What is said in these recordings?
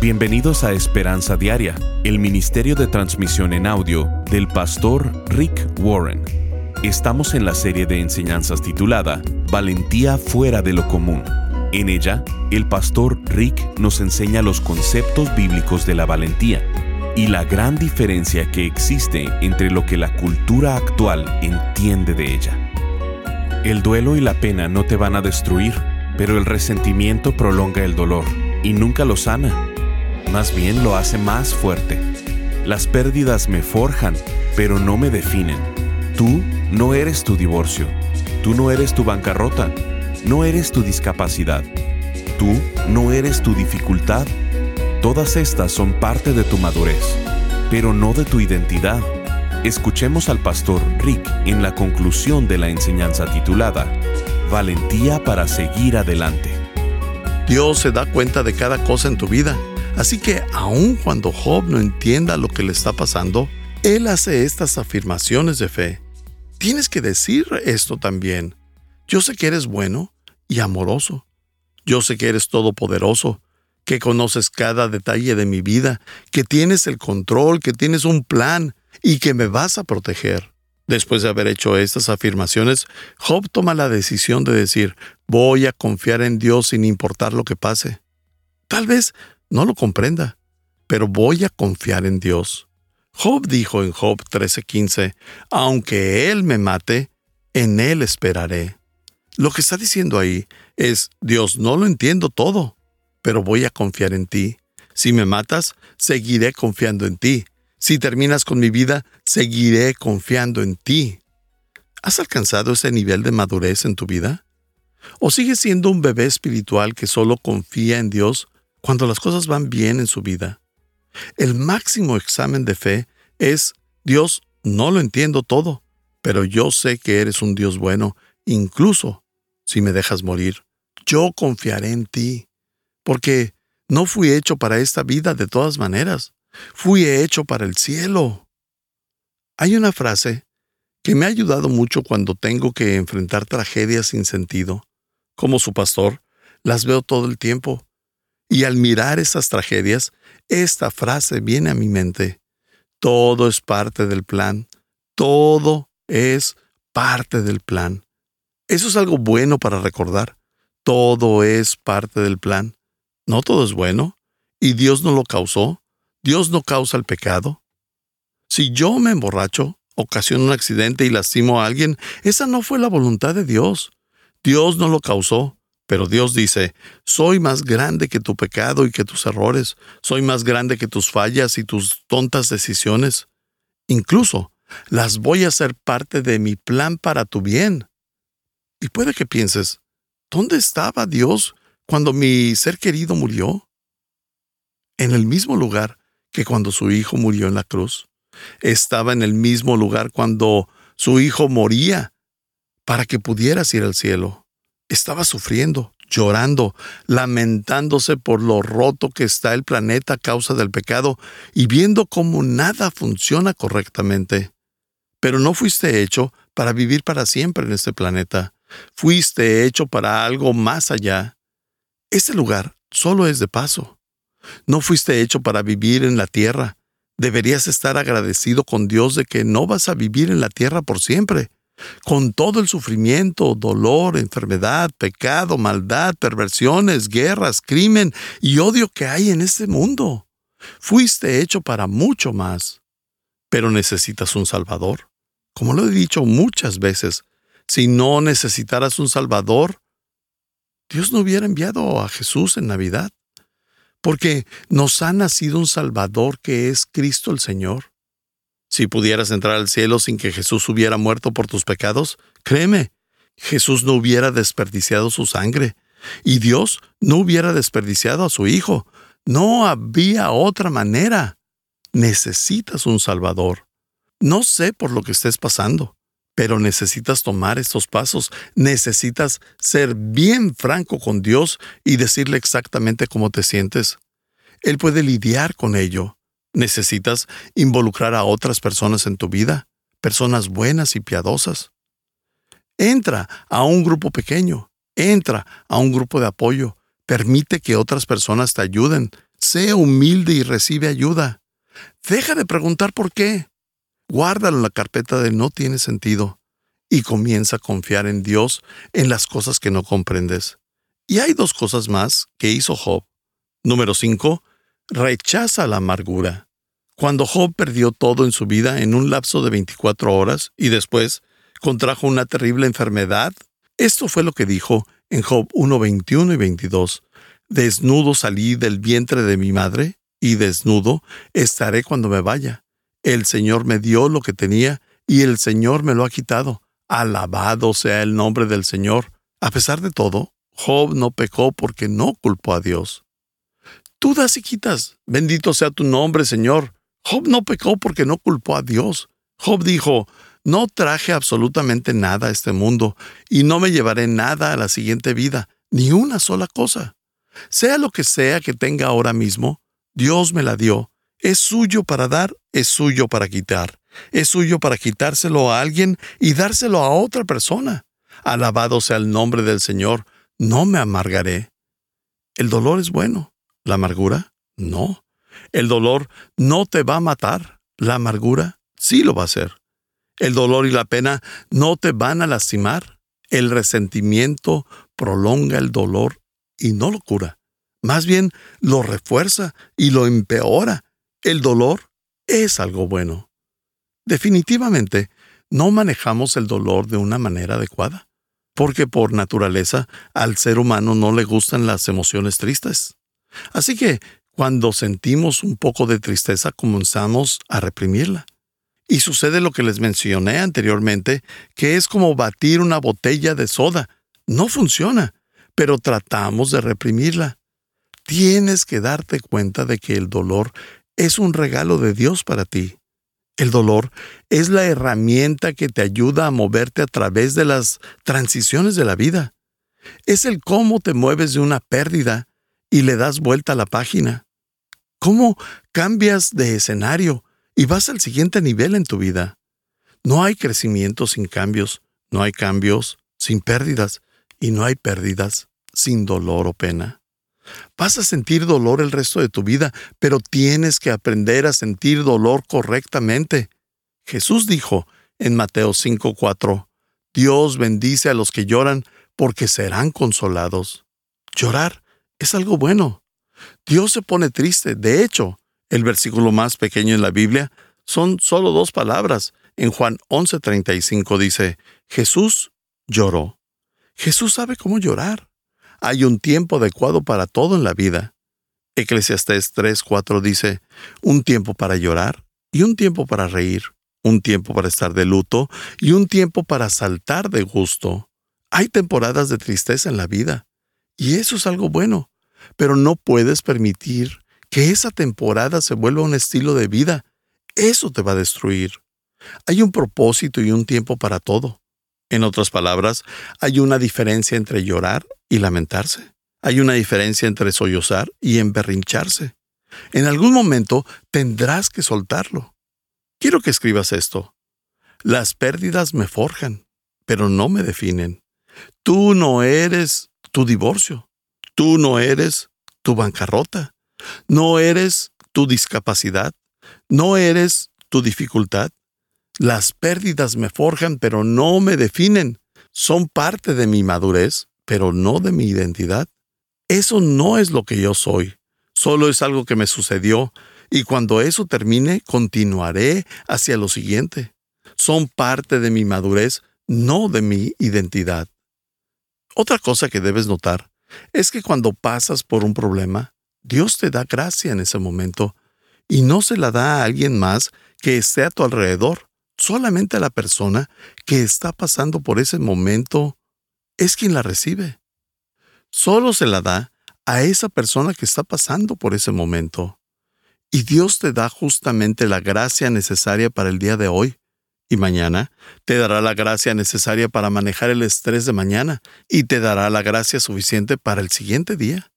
Bienvenidos a Esperanza Diaria, el Ministerio de Transmisión en Audio del pastor Rick Warren. Estamos en la serie de enseñanzas titulada Valentía fuera de lo común. En ella, el pastor Rick nos enseña los conceptos bíblicos de la valentía y la gran diferencia que existe entre lo que la cultura actual entiende de ella. El duelo y la pena no te van a destruir, pero el resentimiento prolonga el dolor y nunca lo sana. Más bien lo hace más fuerte. Las pérdidas me forjan, pero no me definen. Tú no eres tu divorcio. Tú no eres tu bancarrota. No eres tu discapacidad. Tú no eres tu dificultad. Todas estas son parte de tu madurez, pero no de tu identidad. Escuchemos al pastor Rick en la conclusión de la enseñanza titulada Valentía para seguir adelante. Dios se da cuenta de cada cosa en tu vida, así que aun cuando Job no entienda lo que le está pasando, él hace estas afirmaciones de fe. Tienes que decir esto también. Yo sé que eres bueno y amoroso. Yo sé que eres todopoderoso que conoces cada detalle de mi vida, que tienes el control, que tienes un plan y que me vas a proteger. Después de haber hecho estas afirmaciones, Job toma la decisión de decir, voy a confiar en Dios sin importar lo que pase. Tal vez no lo comprenda, pero voy a confiar en Dios. Job dijo en Job 13:15, aunque Él me mate, en Él esperaré. Lo que está diciendo ahí es, Dios, no lo entiendo todo, pero voy a confiar en ti. Si me matas, seguiré confiando en ti. Si terminas con mi vida, seguiré confiando en ti. ¿Has alcanzado ese nivel de madurez en tu vida? ¿O sigues siendo un bebé espiritual que solo confía en Dios cuando las cosas van bien en su vida? El máximo examen de fe es, Dios, no lo entiendo todo, pero yo sé que eres un Dios bueno, incluso si me dejas morir. Yo confiaré en ti porque no fui hecho para esta vida de todas maneras, fui hecho para el cielo. Hay una frase que me ha ayudado mucho cuando tengo que enfrentar tragedias sin sentido. Como su pastor, las veo todo el tiempo. Y al mirar esas tragedias, esta frase viene a mi mente. Todo es parte del plan. Todo es parte del plan. Eso es algo bueno para recordar. Todo es parte del plan. No todo es bueno. ¿Y Dios no lo causó? ¿Dios no causa el pecado? Si yo me emborracho, ocasiono un accidente y lastimo a alguien, esa no fue la voluntad de Dios. Dios no lo causó. Pero Dios dice, soy más grande que tu pecado y que tus errores, soy más grande que tus fallas y tus tontas decisiones. Incluso las voy a hacer parte de mi plan para tu bien. Y puede que pienses, ¿dónde estaba Dios cuando mi ser querido murió? En el mismo lugar que cuando su hijo murió en la cruz. Estaba en el mismo lugar cuando su hijo moría para que pudieras ir al cielo. Estaba sufriendo, llorando, lamentándose por lo roto que está el planeta a causa del pecado y viendo cómo nada funciona correctamente. Pero no fuiste hecho para vivir para siempre en este planeta. Fuiste hecho para algo más allá. Ese lugar solo es de paso. No fuiste hecho para vivir en la tierra. Deberías estar agradecido con Dios de que no vas a vivir en la tierra por siempre. Con todo el sufrimiento, dolor, enfermedad, pecado, maldad, perversiones, guerras, crimen y odio que hay en este mundo. Fuiste hecho para mucho más. Pero necesitas un Salvador. Como lo he dicho muchas veces, si no necesitaras un Salvador, Dios no hubiera enviado a Jesús en Navidad, porque nos ha nacido un Salvador que es Cristo el Señor. Si pudieras entrar al cielo sin que Jesús hubiera muerto por tus pecados, créeme, Jesús no hubiera desperdiciado su sangre, y Dios no hubiera desperdiciado a su Hijo. No había otra manera. Necesitas un Salvador. No sé por lo que estés pasando. Pero necesitas tomar estos pasos, necesitas ser bien franco con Dios y decirle exactamente cómo te sientes. Él puede lidiar con ello. Necesitas involucrar a otras personas en tu vida, personas buenas y piadosas. Entra a un grupo pequeño, entra a un grupo de apoyo, permite que otras personas te ayuden, Sé humilde y recibe ayuda. Deja de preguntar por qué. Guárdalo en la carpeta de no tiene sentido y comienza a confiar en Dios en las cosas que no comprendes. Y hay dos cosas más que hizo Job. Número 5. Rechaza la amargura. Cuando Job perdió todo en su vida en un lapso de 24 horas y después contrajo una terrible enfermedad, esto fue lo que dijo en Job 1, 21 y 22. Desnudo salí del vientre de mi madre y desnudo estaré cuando me vaya. El Señor me dio lo que tenía y el Señor me lo ha quitado. Alabado sea el nombre del Señor. A pesar de todo, Job no pecó porque no culpó a Dios. Tú das y quitas. Bendito sea tu nombre, Señor. Job no pecó porque no culpó a Dios. Job dijo, no traje absolutamente nada a este mundo y no me llevaré nada a la siguiente vida, ni una sola cosa. Sea lo que sea que tenga ahora mismo, Dios me la dio. Es suyo para dar, es suyo para quitar. Es suyo para quitárselo a alguien y dárselo a otra persona. Alabado sea el nombre del Señor. No me amargaré. El dolor es bueno. La amargura, no. El dolor no te va a matar. La amargura sí lo va a hacer. El dolor y la pena no te van a lastimar. El resentimiento prolonga el dolor y no lo cura. Más bien lo refuerza y lo empeora. El dolor es algo bueno. Definitivamente, no manejamos el dolor de una manera adecuada, porque por naturaleza al ser humano no le gustan las emociones tristes. Así que, cuando sentimos un poco de tristeza, comenzamos a reprimirla. Y sucede lo que les mencioné anteriormente, que es como batir una botella de soda. No funciona, pero tratamos de reprimirla. Tienes que darte cuenta de que el dolor es un regalo de Dios para ti. El dolor es la herramienta que te ayuda a moverte a través de las transiciones de la vida. Es el cómo te mueves de una pérdida y le das vuelta a la página. Cómo cambias de escenario y vas al siguiente nivel en tu vida. No hay crecimiento sin cambios, no hay cambios sin pérdidas y no hay pérdidas sin dolor o pena. Vas a sentir dolor el resto de tu vida, pero tienes que aprender a sentir dolor correctamente. Jesús dijo en Mateo 5:4, Dios bendice a los que lloran porque serán consolados. Llorar es algo bueno. Dios se pone triste. De hecho, el versículo más pequeño en la Biblia son solo dos palabras. En Juan 11:35 dice, Jesús lloró. Jesús sabe cómo llorar. Hay un tiempo adecuado para todo en la vida. Eclesiastés 3:4 dice, un tiempo para llorar y un tiempo para reír, un tiempo para estar de luto y un tiempo para saltar de gusto. Hay temporadas de tristeza en la vida, y eso es algo bueno, pero no puedes permitir que esa temporada se vuelva un estilo de vida. Eso te va a destruir. Hay un propósito y un tiempo para todo. En otras palabras, hay una diferencia entre llorar y lamentarse. Hay una diferencia entre sollozar y emberrincharse. En algún momento tendrás que soltarlo. Quiero que escribas esto. Las pérdidas me forjan, pero no me definen. Tú no eres tu divorcio. Tú no eres tu bancarrota. No eres tu discapacidad. No eres tu dificultad. Las pérdidas me forjan, pero no me definen. Son parte de mi madurez, pero no de mi identidad. Eso no es lo que yo soy. Solo es algo que me sucedió, y cuando eso termine, continuaré hacia lo siguiente. Son parte de mi madurez, no de mi identidad. Otra cosa que debes notar es que cuando pasas por un problema, Dios te da gracia en ese momento y no se la da a alguien más que esté a tu alrededor solamente la persona que está pasando por ese momento es quien la recibe. Solo se la da a esa persona que está pasando por ese momento. Y Dios te da justamente la gracia necesaria para el día de hoy. Y mañana te dará la gracia necesaria para manejar el estrés de mañana y te dará la gracia suficiente para el siguiente día.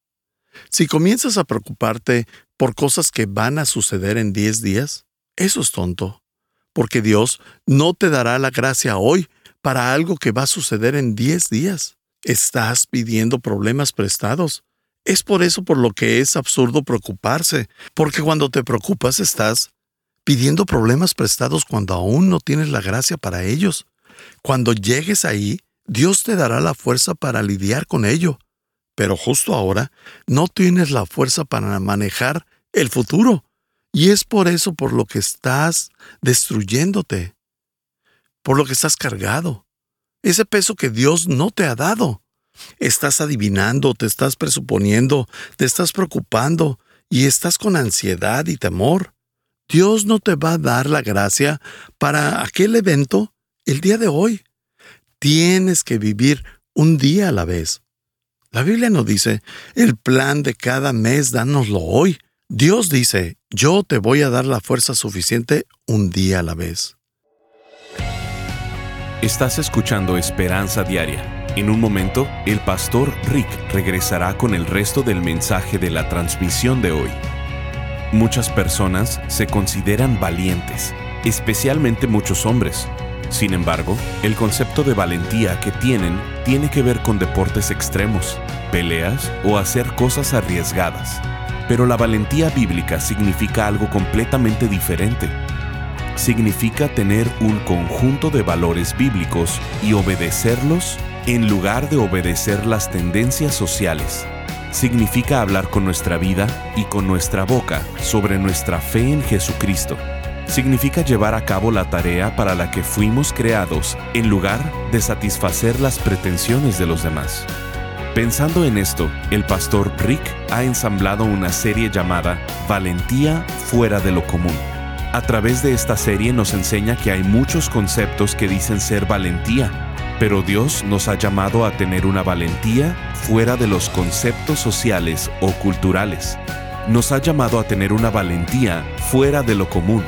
Si comienzas a preocuparte por cosas que van a suceder en 10 días, eso es tonto porque Dios no te dará la gracia hoy para algo que va a suceder en 10 días. Estás pidiendo problemas prestados. Es por eso por lo que es absurdo preocuparse, porque cuando te preocupas estás pidiendo problemas prestados cuando aún no tienes la gracia para ellos. Cuando llegues ahí, Dios te dará la fuerza para lidiar con ello. Pero justo ahora no tienes la fuerza para manejar el futuro. Y es por eso por lo que estás destruyéndote, por lo que estás cargado. Ese peso que Dios no te ha dado. Estás adivinando, te estás presuponiendo, te estás preocupando y estás con ansiedad y temor. Dios no te va a dar la gracia para aquel evento el día de hoy. Tienes que vivir un día a la vez. La Biblia nos dice, el plan de cada mes dánoslo hoy. Dios dice, yo te voy a dar la fuerza suficiente un día a la vez. Estás escuchando Esperanza Diaria en un momento, el pastor Rick regresará con el resto del mensaje de la transmisión de hoy. Muchas personas se consideran valientes, especialmente muchos hombres. Sin embargo, el concepto de valentía que tienen tiene que ver con deportes extremos, peleas o hacer cosas arriesgadas. Pero la valentía bíblica significa algo completamente diferente. Significa tener un conjunto de valores bíblicos y obedecerlos en lugar de obedecer las tendencias sociales. Significa hablar con nuestra vida y con nuestra boca sobre nuestra fe en Jesucristo. Significa llevar a cabo la tarea para la que fuimos creados en lugar de satisfacer las pretensiones de los demás. Pensando en esto, el pastor Rick ha ensamblado una serie llamada Valentía fuera de lo común. A través de esta serie nos enseña que hay muchos conceptos que dicen ser valentía, pero Dios nos ha llamado a tener una valentía fuera de los conceptos sociales o culturales. Nos ha llamado a tener una valentía fuera de lo común.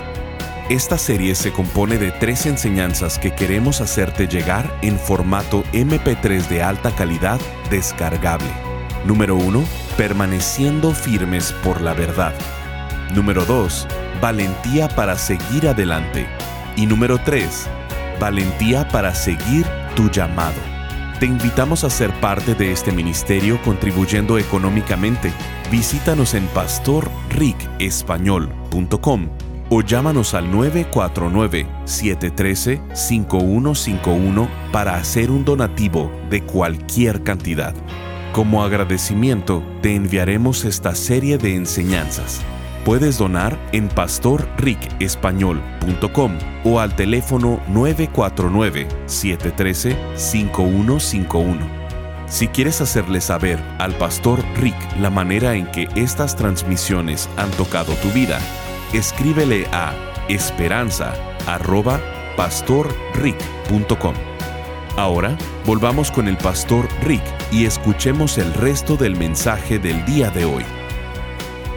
Esta serie se compone de tres enseñanzas que queremos hacerte llegar en formato MP3 de alta calidad descargable. Número 1. Permaneciendo firmes por la verdad. Número 2. Valentía para seguir adelante. Y número 3. Valentía para seguir tu llamado. Te invitamos a ser parte de este ministerio contribuyendo económicamente. Visítanos en pastorricespañol.com o llámanos al 949-713-5151 para hacer un donativo de cualquier cantidad. Como agradecimiento, te enviaremos esta serie de enseñanzas puedes donar en pastorricespañol.com o al teléfono 949-713-5151. Si quieres hacerle saber al pastor Rick la manera en que estas transmisiones han tocado tu vida, escríbele a esperanza.pastorrick.com. Ahora volvamos con el pastor Rick y escuchemos el resto del mensaje del día de hoy.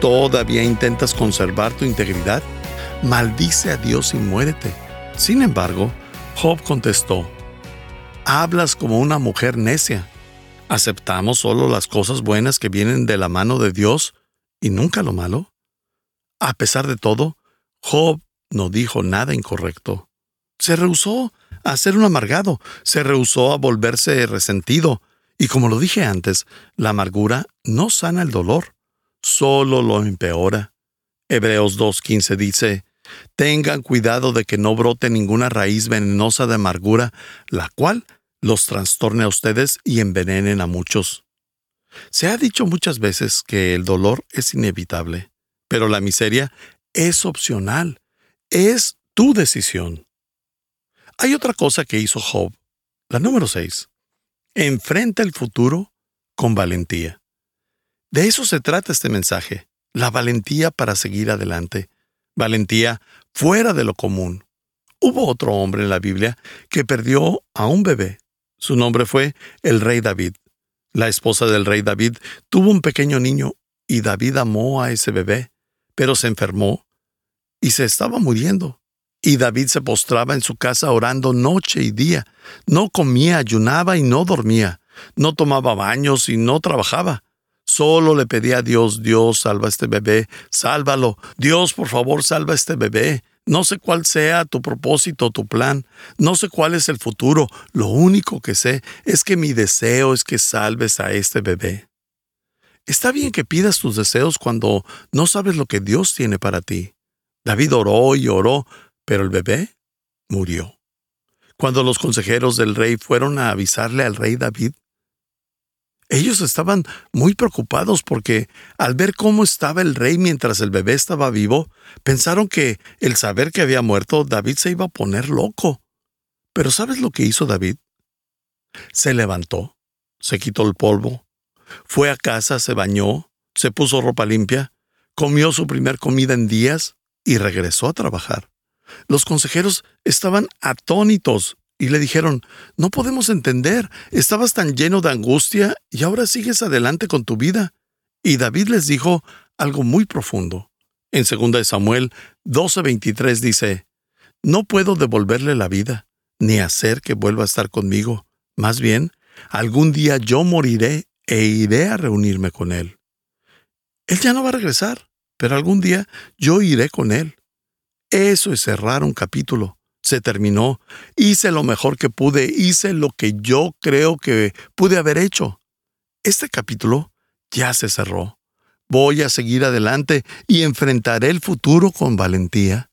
¿Todavía intentas conservar tu integridad? Maldice a Dios y muérete. Sin embargo, Job contestó, Hablas como una mujer necia. ¿Aceptamos solo las cosas buenas que vienen de la mano de Dios y nunca lo malo? A pesar de todo, Job no dijo nada incorrecto. Se rehusó a ser un amargado, se rehusó a volverse resentido, y como lo dije antes, la amargura no sana el dolor solo lo empeora. Hebreos 2.15 dice, Tengan cuidado de que no brote ninguna raíz venenosa de amargura, la cual los trastorne a ustedes y envenenen a muchos. Se ha dicho muchas veces que el dolor es inevitable, pero la miseria es opcional, es tu decisión. Hay otra cosa que hizo Job, la número 6. Enfrenta el futuro con valentía. De eso se trata este mensaje, la valentía para seguir adelante, valentía fuera de lo común. Hubo otro hombre en la Biblia que perdió a un bebé. Su nombre fue el rey David. La esposa del rey David tuvo un pequeño niño y David amó a ese bebé, pero se enfermó y se estaba muriendo. Y David se postraba en su casa orando noche y día. No comía, ayunaba y no dormía. No tomaba baños y no trabajaba. Solo le pedí a Dios, Dios, salva a este bebé, sálvalo. Dios, por favor, salva a este bebé. No sé cuál sea tu propósito, tu plan. No sé cuál es el futuro. Lo único que sé es que mi deseo es que salves a este bebé. Está bien que pidas tus deseos cuando no sabes lo que Dios tiene para ti. David oró y oró, pero el bebé murió. Cuando los consejeros del rey fueron a avisarle al rey David, ellos estaban muy preocupados porque al ver cómo estaba el rey mientras el bebé estaba vivo, pensaron que el saber que había muerto David se iba a poner loco. Pero ¿sabes lo que hizo David? Se levantó, se quitó el polvo, fue a casa, se bañó, se puso ropa limpia, comió su primer comida en días y regresó a trabajar. Los consejeros estaban atónitos y le dijeron, no podemos entender, estabas tan lleno de angustia y ahora sigues adelante con tu vida. Y David les dijo algo muy profundo. En 2 Samuel 12:23 dice, No puedo devolverle la vida, ni hacer que vuelva a estar conmigo. Más bien, algún día yo moriré e iré a reunirme con él. Él ya no va a regresar, pero algún día yo iré con él. Eso es cerrar un capítulo. Se terminó. Hice lo mejor que pude, hice lo que yo creo que pude haber hecho. Este capítulo ya se cerró. Voy a seguir adelante y enfrentaré el futuro con valentía.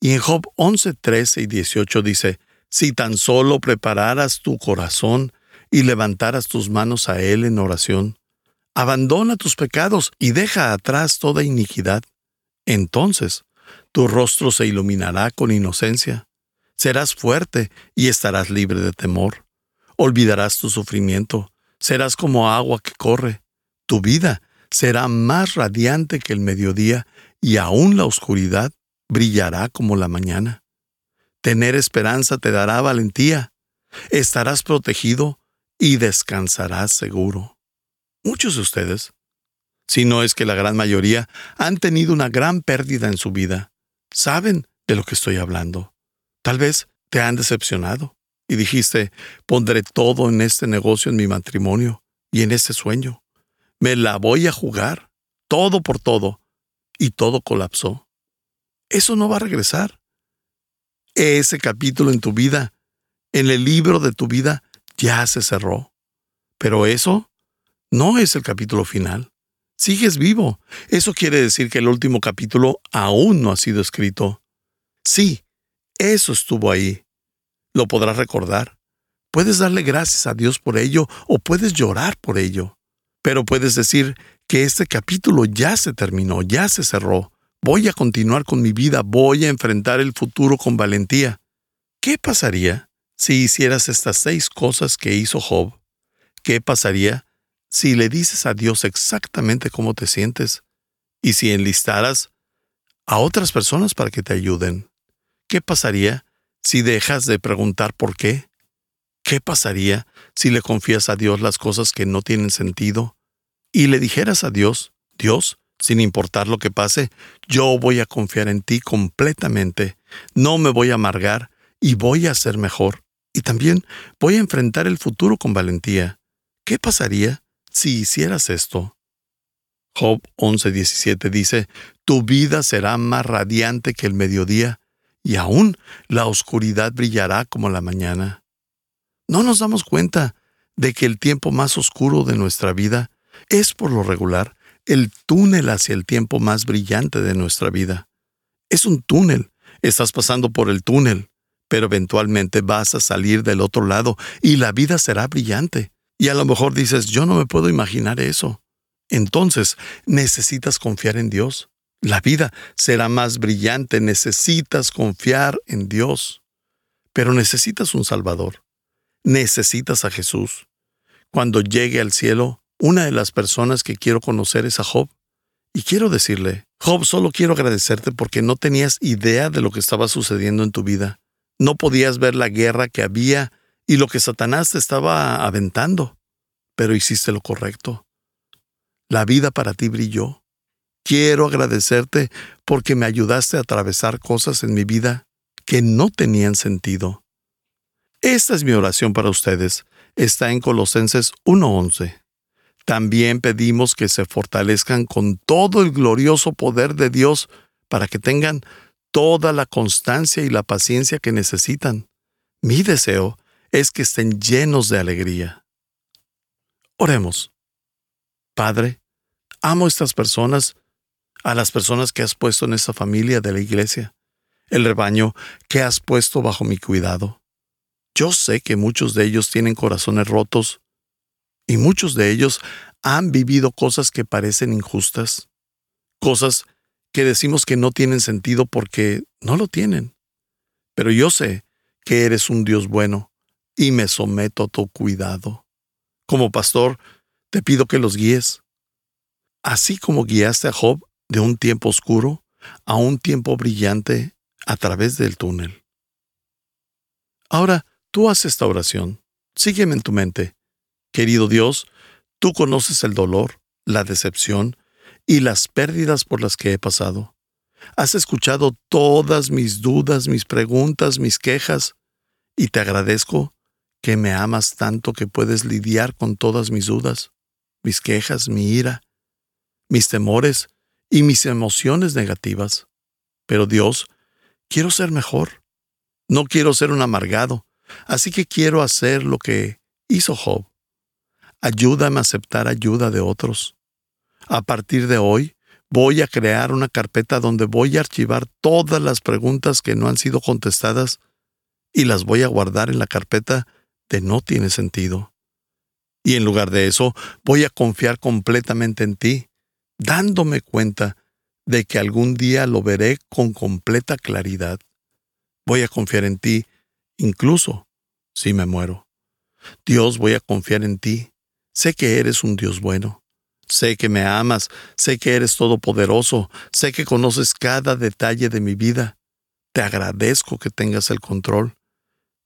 Y en Job 11, 13 y 18 dice, Si tan solo prepararas tu corazón y levantaras tus manos a Él en oración. Abandona tus pecados y deja atrás toda iniquidad. Entonces, tu rostro se iluminará con inocencia. Serás fuerte y estarás libre de temor. Olvidarás tu sufrimiento. Serás como agua que corre. Tu vida será más radiante que el mediodía y aún la oscuridad brillará como la mañana. Tener esperanza te dará valentía. Estarás protegido y descansarás seguro. Muchos de ustedes, si no es que la gran mayoría, han tenido una gran pérdida en su vida. Saben de lo que estoy hablando. Tal vez te han decepcionado y dijiste, pondré todo en este negocio, en mi matrimonio y en este sueño. Me la voy a jugar, todo por todo, y todo colapsó. Eso no va a regresar. Ese capítulo en tu vida, en el libro de tu vida, ya se cerró. Pero eso no es el capítulo final. Sigues vivo. Eso quiere decir que el último capítulo aún no ha sido escrito. Sí, eso estuvo ahí. Lo podrás recordar. Puedes darle gracias a Dios por ello o puedes llorar por ello. Pero puedes decir que este capítulo ya se terminó, ya se cerró. Voy a continuar con mi vida, voy a enfrentar el futuro con valentía. ¿Qué pasaría si hicieras estas seis cosas que hizo Job, ¿qué pasaría si le dices a Dios exactamente cómo te sientes y si enlistaras a otras personas para que te ayuden? ¿Qué pasaría si dejas de preguntar por qué? ¿Qué pasaría si le confías a Dios las cosas que no tienen sentido y le dijeras a Dios, Dios, sin importar lo que pase, yo voy a confiar en ti completamente, no me voy a amargar y voy a ser mejor? Y también voy a enfrentar el futuro con valentía. ¿Qué pasaría si hicieras esto? Job 11:17 dice, Tu vida será más radiante que el mediodía, y aún la oscuridad brillará como la mañana. No nos damos cuenta de que el tiempo más oscuro de nuestra vida es por lo regular el túnel hacia el tiempo más brillante de nuestra vida. Es un túnel. Estás pasando por el túnel pero eventualmente vas a salir del otro lado y la vida será brillante. Y a lo mejor dices, yo no me puedo imaginar eso. Entonces, necesitas confiar en Dios. La vida será más brillante, necesitas confiar en Dios. Pero necesitas un Salvador. Necesitas a Jesús. Cuando llegue al cielo, una de las personas que quiero conocer es a Job. Y quiero decirle, Job, solo quiero agradecerte porque no tenías idea de lo que estaba sucediendo en tu vida. No podías ver la guerra que había y lo que Satanás te estaba aventando, pero hiciste lo correcto. La vida para ti brilló. Quiero agradecerte porque me ayudaste a atravesar cosas en mi vida que no tenían sentido. Esta es mi oración para ustedes. Está en Colosenses 1.11. También pedimos que se fortalezcan con todo el glorioso poder de Dios para que tengan toda la constancia y la paciencia que necesitan. Mi deseo es que estén llenos de alegría. Oremos. Padre, Amo a estas personas, a las personas que has puesto en esta familia de la iglesia, el rebaño que has puesto bajo mi cuidado. Yo sé que muchos de ellos tienen corazones rotos y muchos de ellos han vivido cosas que parecen injustas, cosas que decimos que no tienen sentido porque no lo tienen. Pero yo sé que eres un Dios bueno y me someto a tu cuidado. Como pastor, te pido que los guíes. Así como guiaste a Job de un tiempo oscuro a un tiempo brillante a través del túnel. Ahora, tú haces esta oración. Sígueme en tu mente. Querido Dios, tú conoces el dolor, la decepción y las pérdidas por las que he pasado. Has escuchado todas mis dudas, mis preguntas, mis quejas, y te agradezco que me amas tanto que puedes lidiar con todas mis dudas, mis quejas, mi ira, mis temores y mis emociones negativas. Pero Dios, quiero ser mejor. No quiero ser un amargado, así que quiero hacer lo que hizo Job. Ayúdame a aceptar ayuda de otros. A partir de hoy, voy a crear una carpeta donde voy a archivar todas las preguntas que no han sido contestadas y las voy a guardar en la carpeta no tiene sentido. Y en lugar de eso, voy a confiar completamente en ti, dándome cuenta de que algún día lo veré con completa claridad. Voy a confiar en ti, incluso si me muero. Dios, voy a confiar en ti. Sé que eres un Dios bueno. Sé que me amas, sé que eres todopoderoso, sé que conoces cada detalle de mi vida. Te agradezco que tengas el control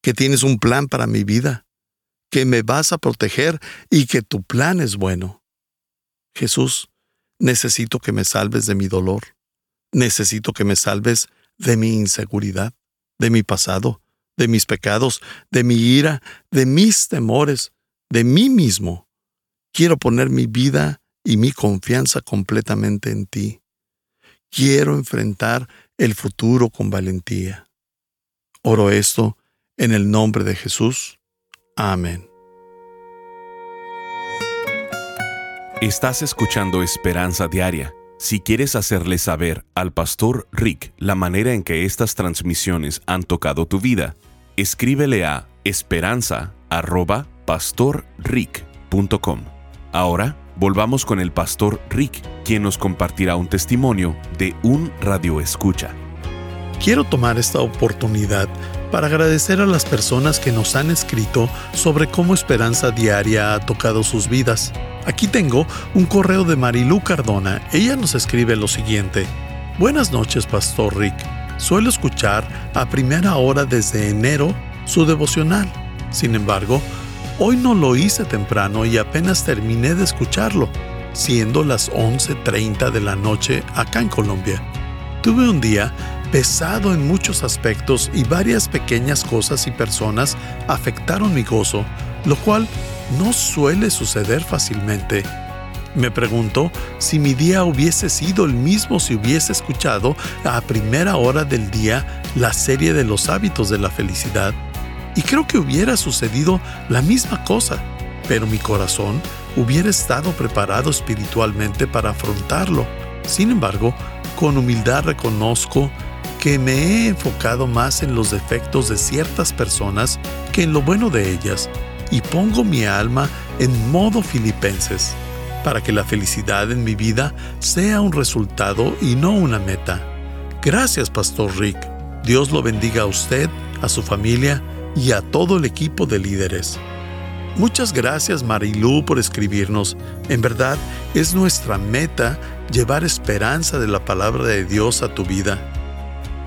que tienes un plan para mi vida, que me vas a proteger y que tu plan es bueno. Jesús, necesito que me salves de mi dolor, necesito que me salves de mi inseguridad, de mi pasado, de mis pecados, de mi ira, de mis temores, de mí mismo. Quiero poner mi vida y mi confianza completamente en ti. Quiero enfrentar el futuro con valentía. Oro esto en el nombre de Jesús. Amén. Estás escuchando Esperanza Diaria. Si quieres hacerle saber al pastor Rick la manera en que estas transmisiones han tocado tu vida, escríbele a esperanza.pastorrick.com. Ahora volvamos con el pastor Rick, quien nos compartirá un testimonio de un radio escucha. Quiero tomar esta oportunidad para agradecer a las personas que nos han escrito sobre cómo Esperanza Diaria ha tocado sus vidas. Aquí tengo un correo de Marilu Cardona. Ella nos escribe lo siguiente. Buenas noches, Pastor Rick. Suelo escuchar a primera hora desde enero su devocional. Sin embargo, hoy no lo hice temprano y apenas terminé de escucharlo, siendo las 11.30 de la noche acá en Colombia. Tuve un día pesado en muchos aspectos y varias pequeñas cosas y personas afectaron mi gozo, lo cual no suele suceder fácilmente. Me pregunto si mi día hubiese sido el mismo si hubiese escuchado a primera hora del día la serie de los hábitos de la felicidad. Y creo que hubiera sucedido la misma cosa, pero mi corazón hubiera estado preparado espiritualmente para afrontarlo. Sin embargo, con humildad reconozco que me he enfocado más en los defectos de ciertas personas que en lo bueno de ellas y pongo mi alma en modo filipenses para que la felicidad en mi vida sea un resultado y no una meta. Gracias, Pastor Rick. Dios lo bendiga a usted, a su familia y a todo el equipo de líderes. Muchas gracias Marilú por escribirnos. En verdad es nuestra meta llevar esperanza de la palabra de Dios a tu vida.